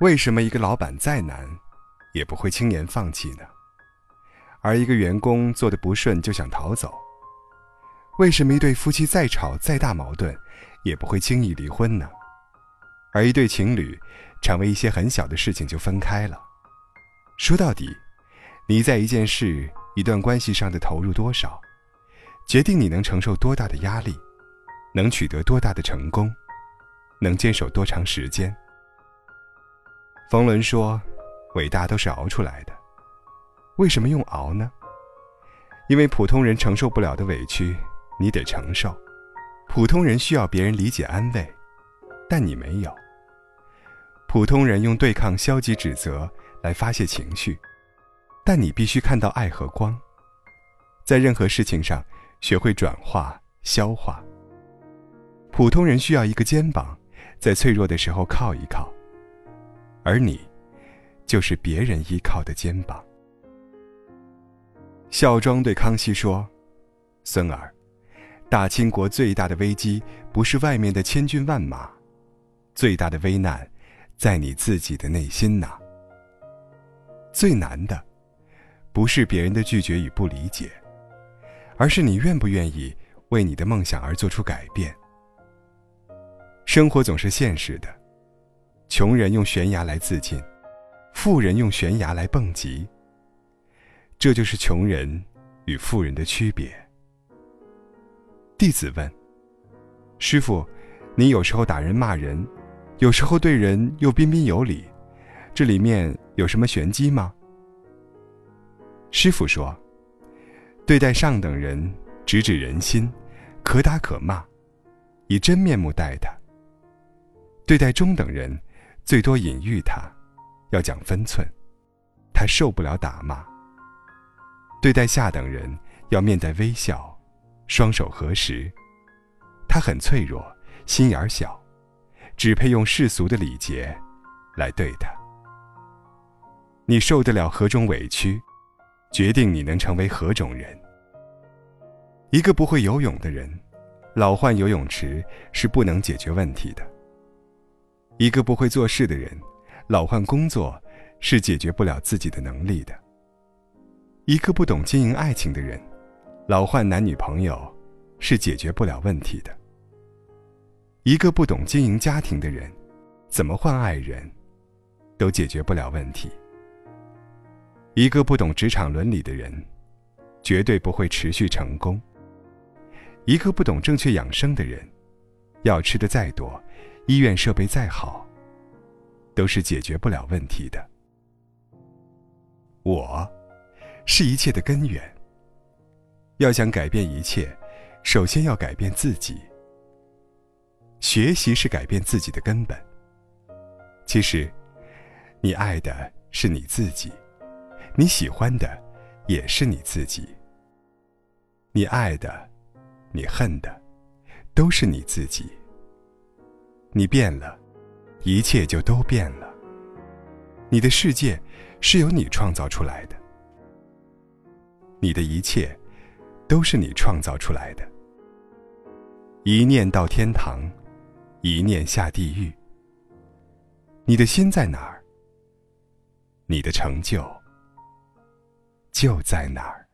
为什么一个老板再难，也不会轻言放弃呢？而一个员工做的不顺就想逃走？为什么一对夫妻再吵再大矛盾，也不会轻易离婚呢？而一对情侣，常为一些很小的事情就分开了？说到底，你在一件事、一段关系上的投入多少，决定你能承受多大的压力，能取得多大的成功，能坚守多长时间。冯仑说：“伟大都是熬出来的。为什么用熬呢？因为普通人承受不了的委屈。”你得承受，普通人需要别人理解安慰，但你没有。普通人用对抗消极指责来发泄情绪，但你必须看到爱和光。在任何事情上，学会转化消化。普通人需要一个肩膀，在脆弱的时候靠一靠，而你，就是别人依靠的肩膀。孝庄对康熙说：“孙儿。”大清国最大的危机不是外面的千军万马，最大的危难在你自己的内心呐。最难的不是别人的拒绝与不理解，而是你愿不愿意为你的梦想而做出改变。生活总是现实的，穷人用悬崖来自尽，富人用悬崖来蹦极。这就是穷人与富人的区别。弟子问：“师傅，你有时候打人骂人，有时候对人又彬彬有礼，这里面有什么玄机吗？”师傅说：“对待上等人，直指人心，可打可骂，以真面目待他；对待中等人，最多隐喻他，要讲分寸，他受不了打骂；对待下等人，要面带微笑。”双手合十，他很脆弱，心眼小，只配用世俗的礼节来对他。你受得了何种委屈，决定你能成为何种人。一个不会游泳的人，老换游泳池是不能解决问题的。一个不会做事的人，老换工作是解决不了自己的能力的。一个不懂经营爱情的人。老换男女朋友，是解决不了问题的。一个不懂经营家庭的人，怎么换爱人，都解决不了问题。一个不懂职场伦理的人，绝对不会持续成功。一个不懂正确养生的人，药吃的再多，医院设备再好，都是解决不了问题的。我，是一切的根源。要想改变一切，首先要改变自己。学习是改变自己的根本。其实，你爱的是你自己，你喜欢的也是你自己。你爱的，你恨的，都是你自己。你变了，一切就都变了。你的世界是由你创造出来的，你的一切。都是你创造出来的。一念到天堂，一念下地狱。你的心在哪儿，你的成就就在哪儿。